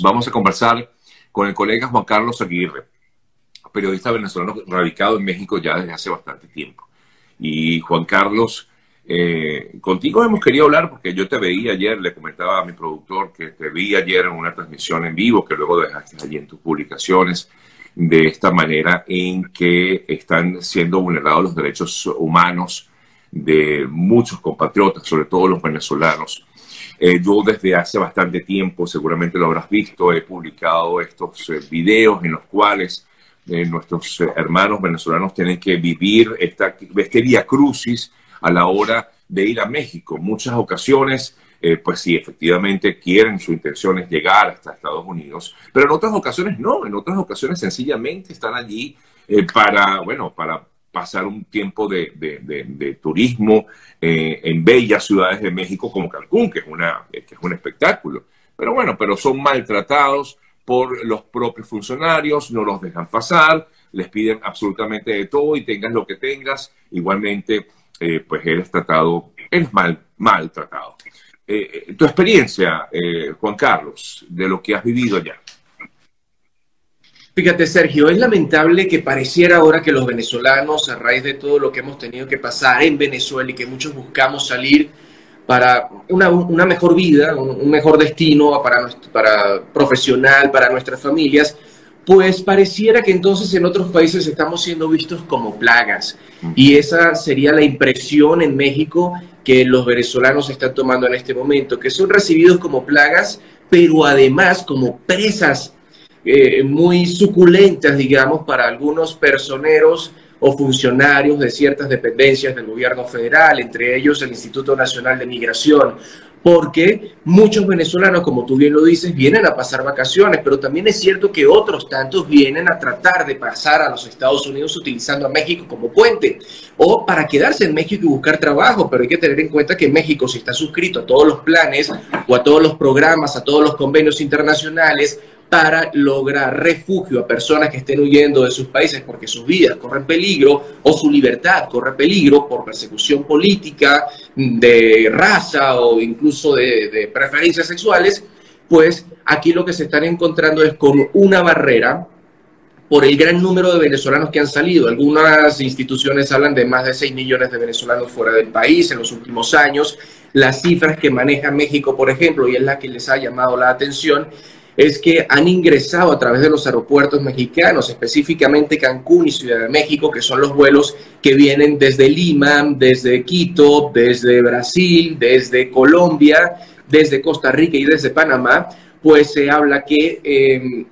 Vamos a conversar con el colega Juan Carlos Aguirre, periodista venezolano radicado en México ya desde hace bastante tiempo. Y Juan Carlos, eh, contigo hemos querido hablar porque yo te veía ayer, le comentaba a mi productor que te vi ayer en una transmisión en vivo que luego dejaste allí en tus publicaciones de esta manera en que están siendo vulnerados los derechos humanos de muchos compatriotas, sobre todo los venezolanos. Eh, yo desde hace bastante tiempo, seguramente lo habrás visto, he publicado estos eh, videos en los cuales eh, nuestros hermanos venezolanos tienen que vivir esta, este vía crucis a la hora de ir a México. Muchas ocasiones, pues sí, efectivamente quieren, su intención es llegar hasta Estados Unidos, pero en otras ocasiones no, en otras ocasiones sencillamente están allí para, bueno, para pasar un tiempo de, turismo eh, en bellas ciudades de México como Cancún, que es, una, que es un espectáculo. Pero bueno, pero son maltratados por los propios funcionarios, no los dejan pasar, les piden absolutamente de todo y tengas lo que tengas, igualmente eh, pues eres tratado, eres mal, maltratado. Eh, tu experiencia, Juan Carlos, de lo que has vivido allá. Fíjate, Sergio, es lamentable que pareciera ahora que los venezolanos, a raíz de todo lo que hemos tenido que pasar en Venezuela y que muchos buscamos salir para una, mejor vida, un, mejor destino para, para profesional, para nuestras familias, pues pareciera que entonces en otros países estamos siendo vistos como plagas. Y esa sería la impresión en México que los venezolanos están tomando en este momento, que son recibidos como plagas, pero además como presas eh, muy suculentas, digamos, para algunos personeros o funcionarios de ciertas dependencias del gobierno federal, entre ellos el Instituto Nacional de Migración, porque muchos venezolanos, como tú bien lo dices, vienen a pasar vacaciones, pero también es cierto que otros tantos vienen a tratar de pasar a los Estados Unidos utilizando a México como puente o para quedarse en México y buscar trabajo, pero hay que tener en cuenta que México, si está suscrito a todos los planes o a todos los programas, a todos los convenios internacionales, para lograr refugio a personas que estén huyendo de sus países porque sus vidas corren peligro o su libertad corre peligro por persecución política, de raza o incluso de, preferencias sexuales, pues aquí lo que se están encontrando es con una barrera por el gran número de venezolanos que han salido. Algunas instituciones hablan de más de 6 millones de venezolanos fuera del país en los últimos años. Las cifras que maneja México, por ejemplo, y es la que les ha llamado la atención, es que han ingresado a través de los aeropuertos mexicanos, específicamente Cancún y Ciudad de México, que son los vuelos que vienen desde Lima, desde Quito, desde Brasil, desde Colombia, desde Costa Rica y desde Panamá, pues se habla que em,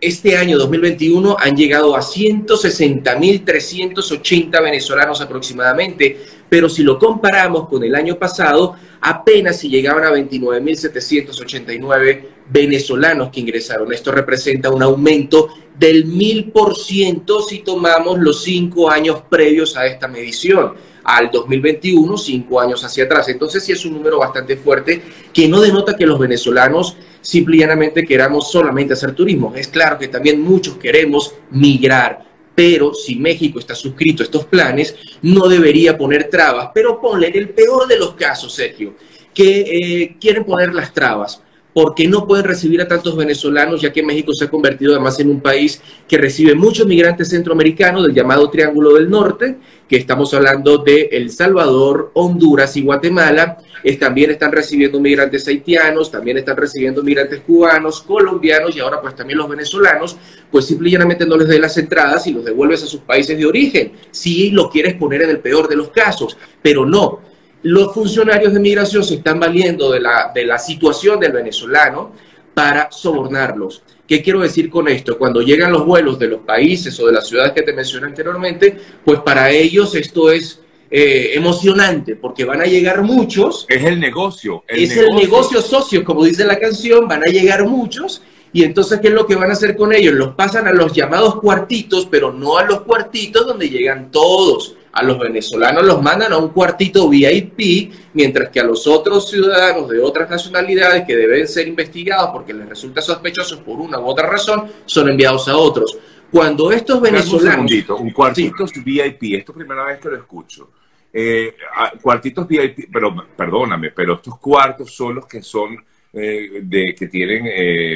este año 2021 han llegado a 160.380 venezolanos aproximadamente, pero si lo comparamos con el año pasado, apenas si llegaban a 29.789 venezolanos que ingresaron. Esto representa un aumento del 1000% si tomamos los cinco años previos a esta medición al 2021, cinco años hacia atrás. Entonces sí es un número bastante fuerte que no denota que los venezolanos simplemente queramos solamente hacer turismo. Es claro que también muchos queremos migrar, pero si México está suscrito a estos planes, no debería poner trabas. Pero ponle en el peor de los casos, Sergio, que eh, quieren poner las trabas porque no pueden recibir a tantos venezolanos, ya que México se ha convertido además en un país que recibe muchos migrantes centroamericanos del llamado Triángulo del Norte, que estamos hablando de El Salvador, Honduras y Guatemala. también están recibiendo migrantes haitianos, también están recibiendo migrantes cubanos, colombianos y ahora pues también los venezolanos, pues simplemente no les den las entradas y los devuelves a sus países de origen, si lo quieres poner en el peor de los casos, pero no, los funcionarios de migración se están valiendo de la, de la situación del venezolano para sobornarlos. ¿Qué quiero decir con esto? Cuando llegan los vuelos de los países o de las ciudades que te mencioné anteriormente, pues para ellos esto es eh, emocionante porque van a llegar muchos. Es el negocio. es el negocio socio, como dice la canción, van a llegar muchos. Y entonces, ¿qué es lo que van a hacer con ellos? Los pasan a los llamados cuartitos, pero no a los cuartitos donde llegan todos a los venezolanos los mandan a un cuartito VIP, mientras que a los otros ciudadanos de otras nacionalidades que deben ser investigados porque les resulta sospechosos por una u otra razón, son enviados a otros. Cuando estos venezolanos... Un, un cuartitos VIP, esto es la primera vez que lo escucho. Eh, cuartitos VIP, pero perdóname, pero estos cuartos son los que son eh, de que tienen eh,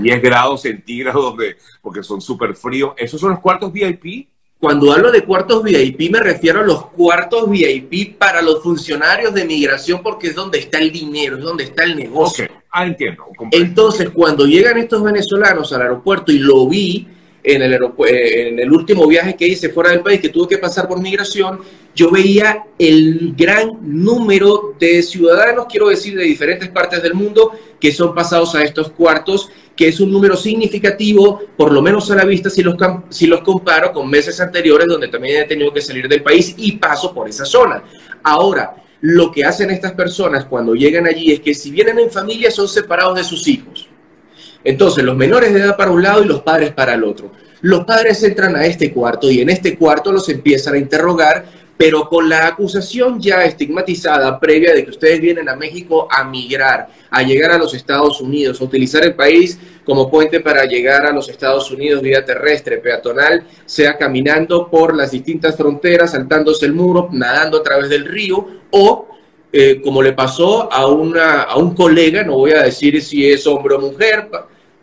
10 grados centígrados, de, porque son súper fríos. ¿Esos son los cuartos VIP? Cuando hablo de cuartos VIP me refiero a los cuartos VIP para los funcionarios de migración porque es donde está el dinero, es donde está el negocio. Ah, entiendo. Entonces, cuando llegan estos venezolanos al aeropuerto y lo vi en el, eh, en el último viaje que hice fuera del país, que tuve que pasar por migración, yo veía el gran número de ciudadanos, quiero decir, de diferentes partes del mundo, que son pasados a estos cuartos, que es un número significativo, por lo menos a la vista, si los, si los comparo con meses anteriores, donde también he tenido que salir del país y paso por esa zona. Ahora, lo que hacen estas personas cuando llegan allí es que si vienen en familia son separados de sus hijos. Entonces, los menores de edad para un lado y los padres para el otro. Los padres entran a este cuarto y en este cuarto los empiezan a interrogar, pero con la acusación ya estigmatizada previa de que ustedes vienen a México a migrar, a llegar a los Estados Unidos, a utilizar el país como puente para llegar a los Estados Unidos vía terrestre, peatonal, sea caminando por las distintas fronteras, saltándose el muro, nadando a través del río o eh, como le pasó a, una, a un colega, no voy a decir si es hombre o mujer,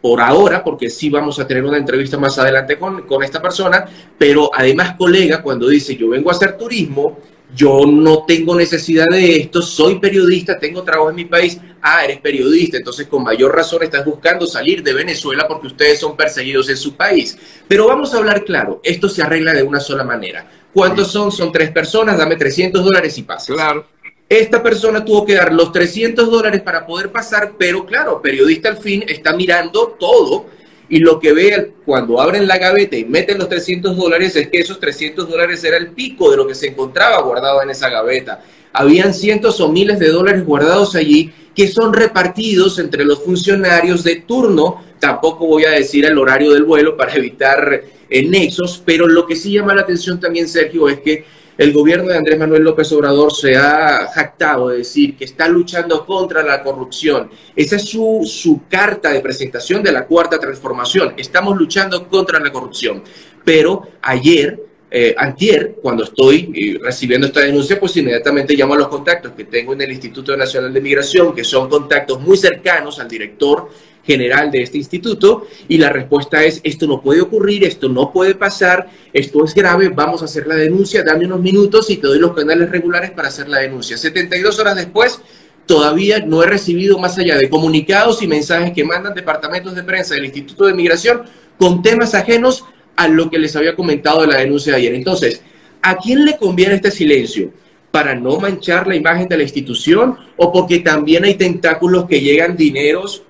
por ahora, porque sí vamos a tener una entrevista más adelante con, con esta persona, pero además colega, cuando dice yo vengo a hacer turismo, yo no tengo necesidad de esto, soy periodista, tengo trabajo en mi país, ah, eres periodista, entonces con mayor razón estás buscando salir de Venezuela porque ustedes son perseguidos en su país. Pero vamos a hablar claro, esto se arregla de una sola manera. ¿Cuántos son? Son tres personas, dame 300 dólares y pasas. Claro. Esta persona tuvo que dar los 300 dólares para poder pasar, pero claro, periodista al fin está mirando todo y lo que ve cuando abren la gaveta y meten los 300 dólares es que esos 300 dólares era el pico de lo que se encontraba guardado en esa gaveta. Habían cientos o miles de dólares guardados allí que son repartidos entre los funcionarios de turno. Tampoco voy a decir el horario del vuelo para evitar eh, nexos, pero lo que sí llama la atención también, Sergio, es que el gobierno de Andrés Manuel López Obrador se ha jactado de decir que está luchando contra la corrupción. Esa es su, su carta de presentación de la cuarta transformación. Estamos luchando contra la corrupción. Pero ayer eh, antier, cuando estoy eh, recibiendo esta denuncia, pues inmediatamente llamo a los contactos que tengo en el Instituto Nacional de Migración, que son contactos muy cercanos al director general de este instituto y la respuesta es, esto no puede ocurrir, esto no puede pasar, esto es grave, vamos a hacer la denuncia, dame unos minutos y te doy los canales regulares para hacer la denuncia. 72 horas después, todavía no he recibido más allá de comunicados y mensajes que mandan departamentos de prensa del Instituto de Migración con temas ajenos a lo que les había comentado de la denuncia de ayer. Entonces, ¿a quién le conviene este silencio? ¿Para no manchar la imagen de la institución o porque también hay tentáculos que llegan dineros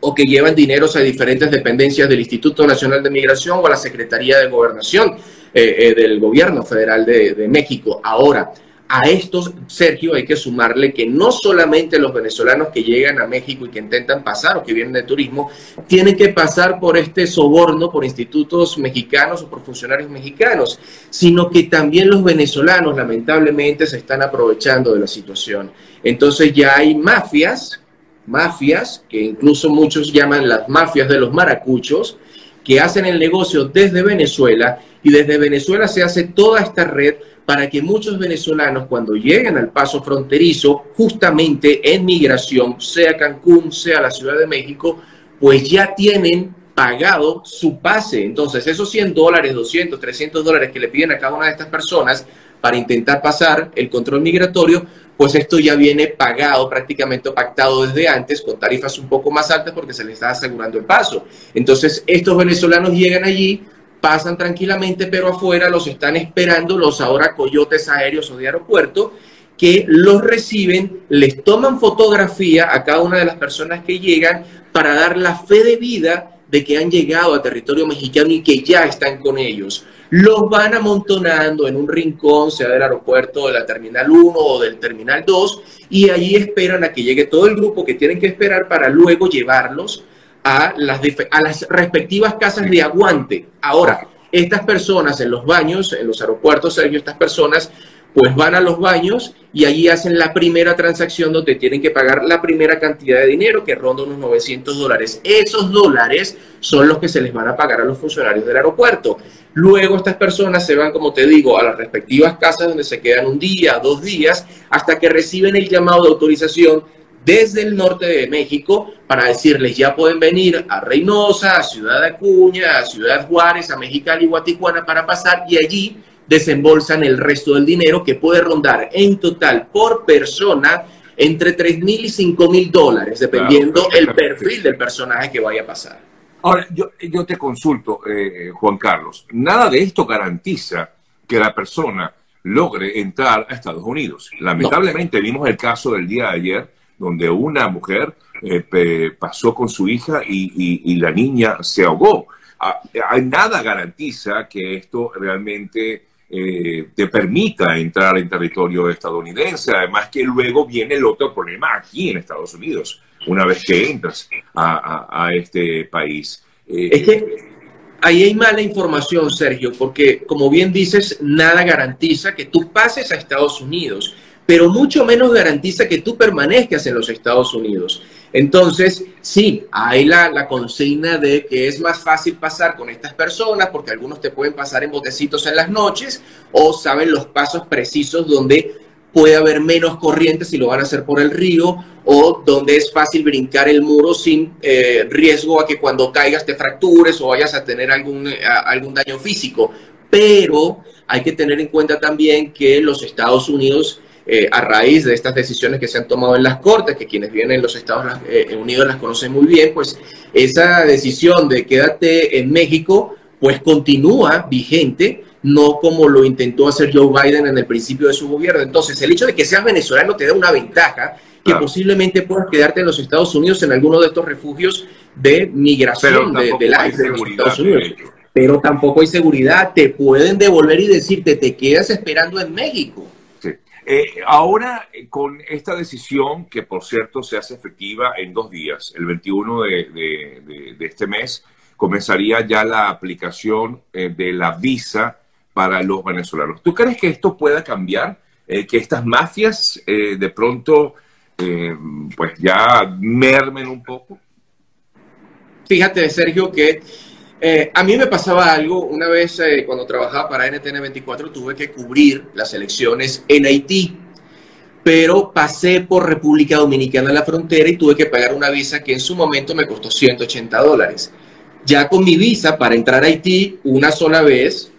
o que llevan dineros a diferentes dependencias del Instituto Nacional de Migración o a la Secretaría de Gobernación eh, eh, del Gobierno Federal de, de México. Ahora, a estos, Sergio, hay que sumarle que no solamente los venezolanos que llegan a México y que intentan pasar o que vienen de turismo, tienen que pasar por este soborno por institutos mexicanos o por funcionarios mexicanos, sino que también los venezolanos lamentablemente se están aprovechando de la situación. Entonces ya hay mafias mafias, que incluso muchos llaman las mafias de los maracuchos, que hacen el negocio desde Venezuela y desde Venezuela se hace toda esta red para que muchos venezolanos cuando lleguen al paso fronterizo, justamente en migración, sea Cancún, sea la Ciudad de México, pues ya tienen pagado su pase. Entonces, esos 100 dólares, 200, 300 dólares que le piden a cada una de estas personas para intentar pasar el control migratorio, pues esto ya viene pagado, prácticamente pactado desde antes, con tarifas un poco más altas porque se les está asegurando el paso. Entonces, estos venezolanos llegan allí, pasan tranquilamente, pero afuera los están esperando los ahora coyotes aéreos o de aeropuerto, que los reciben, les toman fotografía a cada una de las personas que llegan para dar la fe de vida de que han llegado a territorio mexicano y que ya están con ellos los van amontonando en un rincón, sea del aeropuerto de la Terminal 1 o del Terminal 2, y allí esperan a que llegue todo el grupo que tienen que esperar para luego llevarlos a las, a las respectivas casas de aguante. Ahora, estas personas en los baños, en los aeropuertos, Sergio, estas personas pues van a los baños y allí hacen la primera transacción donde tienen que pagar la primera cantidad de dinero que ronda unos 900 dólares. Esos dólares son los que se les van a pagar a los funcionarios del aeropuerto. Luego estas personas se van, como te digo, a las respectivas casas donde se quedan un día, dos días, hasta que reciben el llamado de autorización desde el norte de México para decirles ya pueden venir a Reynosa, a Ciudad Acuña, a Ciudad Juárez, a Mexicali y a para pasar y allí desembolsan el resto del dinero que puede rondar en total por persona entre 3 mil y 5 mil dólares, dependiendo el perfil del personaje que vaya a pasar. Ahora, yo, yo te consulto, eh, Juan Carlos, nada de esto garantiza que la persona logre entrar a Estados Unidos. Lamentablemente vimos el caso del día de ayer, donde una mujer eh, pasó con su hija y, la niña se ahogó. Ah, nada garantiza que esto realmente eh, te permita entrar en territorio estadounidense. Además que luego viene el otro problema aquí en Estados Unidos, una vez que entras a, este país. Eh, es que ahí hay mala información, Sergio, porque como bien dices, nada garantiza que tú pases a Estados Unidos pero mucho menos garantiza que tú permanezcas en los Estados Unidos. Entonces, sí, hay la, la, consigna de que es más fácil pasar con estas personas porque algunos te pueden pasar en botecitos en las noches o saben los pasos precisos donde puede haber menos corrientes si lo van a hacer por el río o donde es fácil brincar el muro sin eh, riesgo a que cuando caigas te fractures o vayas a tener algún, algún daño físico. Pero hay que tener en cuenta también que los Estados Unidos eh, a raíz de estas decisiones que se han tomado en las Cortes, que quienes vienen en los Estados eh, Unidos las conocen muy bien, pues esa decisión de quédate en México, pues continúa vigente, no como lo intentó hacer Joe Biden en el principio de su gobierno. Entonces, el hecho de que seas venezolano te da una ventaja que posiblemente puedas quedarte en los Estados Unidos en alguno de estos refugios de migración de, de, la, de los Estados Unidos. Pero tampoco hay seguridad, te pueden devolver y decirte, te quedas esperando en México. Eh, ahora, eh, con esta decisión, que por cierto se hace efectiva en dos días, el 21 de, este mes, comenzaría ya la aplicación eh, de la visa para los venezolanos. ¿Tú crees que esto pueda cambiar? que estas mafias de pronto pues ya mermen un poco? Fíjate, Sergio, que eh, a mí me pasaba algo, una vez eh, cuando trabajaba para NTN 24 tuve que cubrir las elecciones en Haití, pero pasé por República Dominicana en la frontera y tuve que pagar una visa que en su momento me costó 180 dólares. Ya con mi visa para entrar a Haití una sola vez,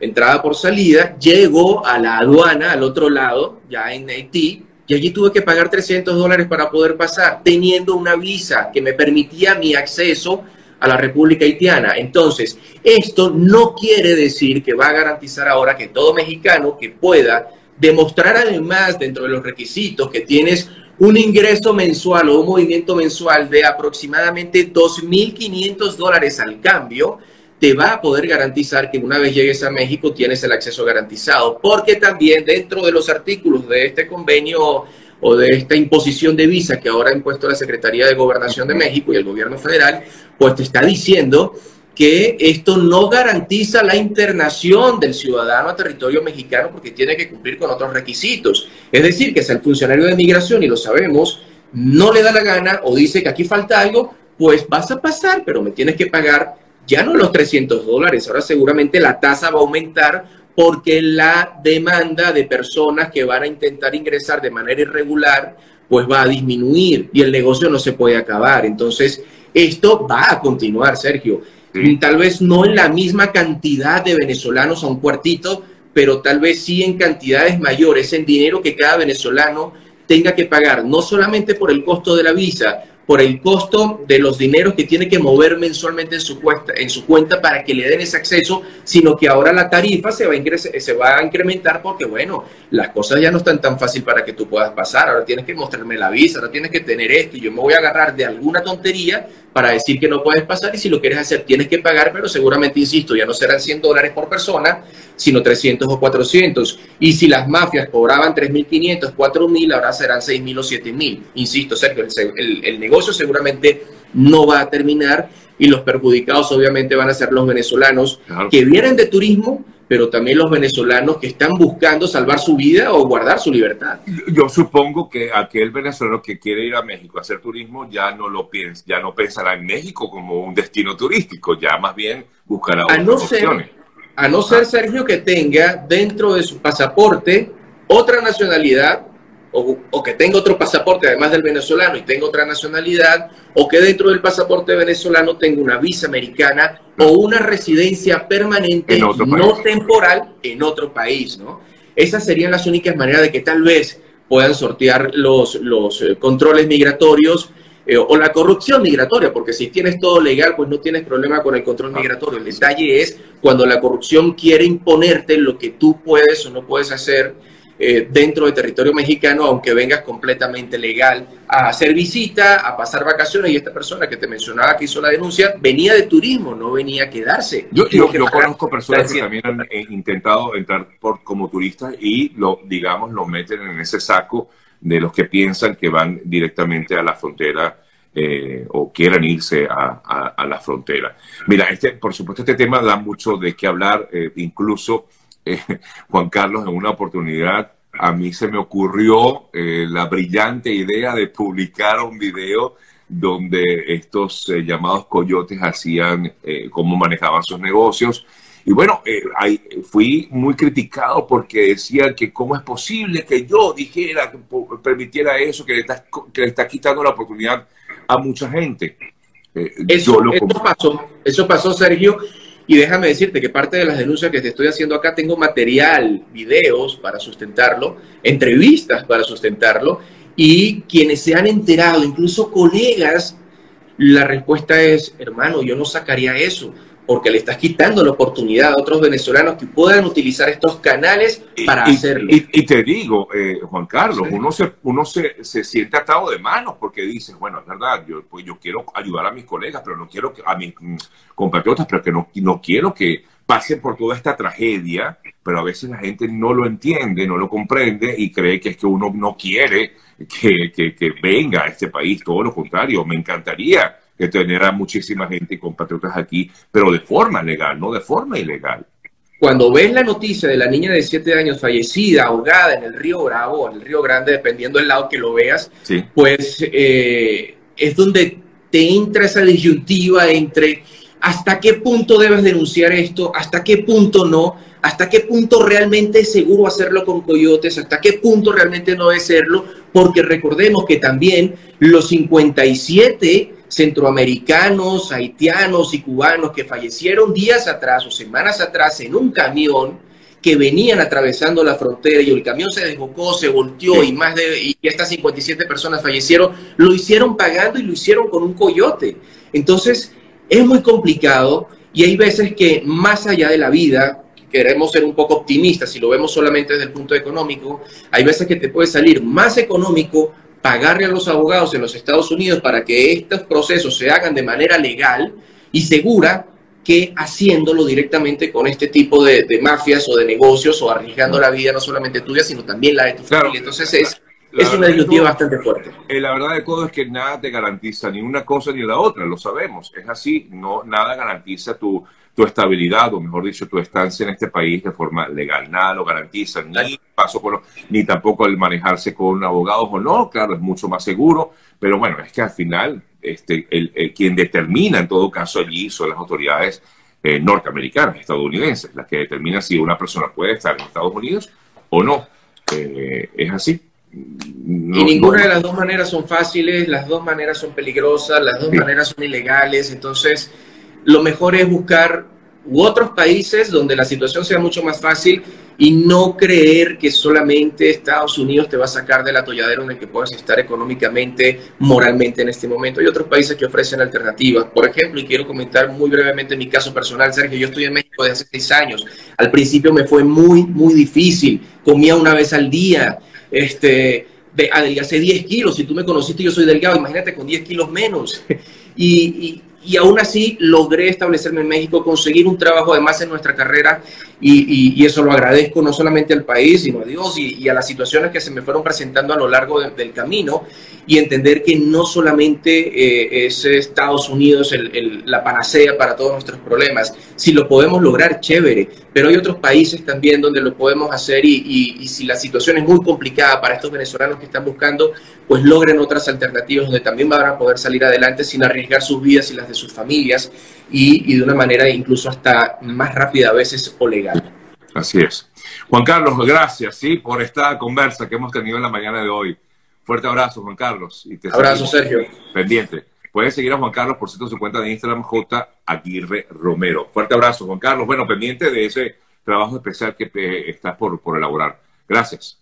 entrada por salida, llego a la aduana al otro lado, ya en Haití, y allí tuve que pagar 300 dólares para poder pasar, teniendo una visa que me permitía mi acceso a la República Haitiana. Entonces, esto no quiere decir que va a garantizar ahora que todo mexicano que pueda demostrar además dentro de los requisitos que tienes un ingreso mensual o un movimiento mensual de aproximadamente 2.500 dólares al cambio, te va a poder garantizar que una vez llegues a México tienes el acceso garantizado, porque también dentro de los artículos de este convenio o de esta imposición de visa que ahora ha impuesto la Secretaría de Gobernación de México y el gobierno federal, pues te está diciendo que esto no garantiza la internación del ciudadano a territorio mexicano porque tiene que cumplir con otros requisitos. Es decir, que si el funcionario de migración, y lo sabemos, no le da la gana o dice que aquí falta algo, pues vas a pasar, pero me tienes que pagar ya no los 300 dólares, ahora seguramente la tasa va a aumentar porque la demanda de personas que van a intentar ingresar de manera irregular, pues va a disminuir y el negocio no se puede acabar. Entonces, esto va a continuar, Sergio. Tal vez no en la misma cantidad de venezolanos a un cuartito, pero tal vez sí en cantidades mayores, en dinero que cada venezolano tenga que pagar, no solamente por el costo de la visa, por el costo de los dineros que tiene que mover mensualmente en su cuenta, en su cuenta para que le den ese acceso, sino que ahora la tarifa se va, a se va a incrementar porque, bueno, las cosas ya no están tan fácil para que tú puedas pasar. Ahora tienes que mostrarme la visa, ahora tienes que tener esto y yo me voy a agarrar de alguna tontería para decir que no puedes pasar y si lo quieres hacer tienes que pagar, pero seguramente, insisto, ya no serán 100 dólares por persona, sino 300 o 400. Y si las mafias cobraban 3.500, 4.000, ahora serán 6.000 o 7.000. Insisto, Sergio, el, el negocio seguramente no va a terminar y los perjudicados obviamente van a ser los venezolanos que vienen de turismo, pero también los venezolanos que están buscando salvar su vida o guardar su libertad. Yo supongo que aquel venezolano que quiere ir a México a hacer turismo ya no lo piensa, ya no pensará en México como un destino turístico, ya más bien buscará a no opciones. a no ser. Sergio, que tenga dentro de su pasaporte otra nacionalidad o, que tenga otro pasaporte además del venezolano y tenga otra nacionalidad, o que dentro del pasaporte venezolano tenga una visa americana o una residencia permanente no temporal en otro país, ¿no? Esas serían las únicas maneras de que tal vez puedan sortear los, los eh, controles migratorios eh, o la corrupción migratoria, porque si tienes todo legal, pues no tienes problema con el control ah, migratorio. El detalle es cuando la corrupción quiere imponerte lo que tú puedes o no puedes hacer eh, dentro del territorio mexicano, aunque vengas completamente legal a hacer visita, a pasar vacaciones. Y esta persona que te mencionaba que hizo la denuncia venía de turismo, no venía a quedarse. Yo, yo, conozco personas que también han eh, intentado entrar por, como turistas y lo, digamos, lo meten en ese saco de los que piensan que van directamente a la frontera eh, o quieran irse a, la frontera. Mira, este, por supuesto, este tema da mucho de qué hablar, incluso eh, Juan Carlos, en una oportunidad a mí se me ocurrió eh, la brillante idea de publicar un video donde estos eh, llamados coyotes hacían cómo manejaban sus negocios. Y bueno, ahí fui muy criticado porque decían que cómo es posible que yo dijera, que permitiera eso, que le está, que le está quitando la oportunidad a mucha gente. eso, eso pasó, eso pasó, Sergio. Y déjame decirte que parte de las denuncias que te estoy haciendo acá tengo material, videos para sustentarlo, entrevistas para sustentarlo, y quienes se han enterado, incluso colegas, la respuesta es, hermano, yo no sacaría eso porque le estás quitando la oportunidad a otros venezolanos que puedan utilizar estos canales para hacerlo. Y, te digo, eh, Juan Carlos, uno, se, uno se, se, siente atado de manos porque dice, bueno, es verdad, yo, pues yo quiero ayudar a mis colegas, pero no quiero que, a mis mm, compatriotas, pero que no, no quiero que pasen por toda esta tragedia, pero a veces la gente no lo entiende, no lo comprende y cree que es que uno no quiere que, que, que venga a este país, todo lo contrario, me encantaría que tener a muchísima gente y compatriotas aquí, pero de forma legal, no de forma ilegal. Cuando ves la noticia de la niña de 7 años fallecida, ahogada en el río Bravo, en el río Grande, dependiendo del lado que lo veas, pues eh, es donde te entra esa disyuntiva entre hasta qué punto debes denunciar esto, hasta qué punto no, hasta qué punto realmente es seguro hacerlo con coyotes, hasta qué punto realmente no es serlo, porque recordemos que también los 57 centroamericanos, haitianos y cubanos que fallecieron días atrás o semanas atrás en un camión que venían atravesando la frontera y el camión se desbocó, se volteó y más de y estas 57 personas fallecieron, lo hicieron pagando y lo hicieron con un coyote. Entonces, es muy complicado y hay veces que más allá de la vida, queremos ser un poco optimistas, si lo vemos solamente desde el punto económico, hay veces que te puede salir más económico pagarle a los abogados en los Estados Unidos para que estos procesos se hagan de manera legal y segura que haciéndolo directamente con este tipo de, mafias o de negocios o arriesgando la vida no solamente tuya, sino también la de tu familia. Entonces es, es una disyuntiva bastante fuerte. Eh, la verdad de todo es que nada te garantiza ni una cosa ni la otra, lo sabemos. Es así, no, nada garantiza tu tu estabilidad, o mejor dicho, tu estancia en este país de forma legal. Nada lo garantiza, ni paso por, ni tampoco el manejarse con abogados o no, claro, es mucho más seguro, pero bueno, es que al final, este, el, quien determina en todo caso allí son las autoridades eh, norteamericanas, estadounidenses, las que determinan si una persona puede estar en Estados Unidos o no. Eh, es así. Y ninguna de las dos maneras son fáciles, las dos maneras son peligrosas, las dos maneras son ilegales, entonces lo mejor es buscar otros países donde la situación sea mucho más fácil y no creer que solamente Estados Unidos te va a sacar del atolladero en el que puedas estar económicamente, moralmente en este momento. Hay otros países que ofrecen alternativas. Por ejemplo, y quiero comentar muy brevemente mi caso personal, Sergio, yo estoy en México desde hace seis años. Al principio me fue muy, muy difícil. Comía una vez al día. Este, adelgacé 10 kilos. Si tú me conociste, yo soy delgado. Imagínate con 10 kilos menos. y y aún así logré establecerme en México, conseguir un trabajo además en nuestra carrera y, eso lo agradezco no solamente al país, sino a Dios y, a las situaciones que se me fueron presentando a lo largo del camino y entender que no solamente eh, es Estados Unidos la panacea para todos nuestros problemas, si lo podemos lograr, chévere, pero hay otros países también donde lo podemos hacer y, y si la situación es muy complicada para estos venezolanos que están buscando, pues logren otras alternativas donde también van a poder salir adelante sin arriesgar sus vidas y las de sus familias y, de una manera incluso hasta más rápida a veces o legal. Así es. Juan Carlos, gracias, sí, por esta conversa que hemos tenido en la mañana de hoy. Fuerte abrazo, Juan Carlos. Y te abrazo, Sergio. Pendiente. Puedes seguir a Juan Carlos por cierto su cuenta de Instagram, J. Aguirre Romero. Fuerte abrazo, Juan Carlos. Bueno, pendiente de ese trabajo especial que estás por, por elaborar. Gracias.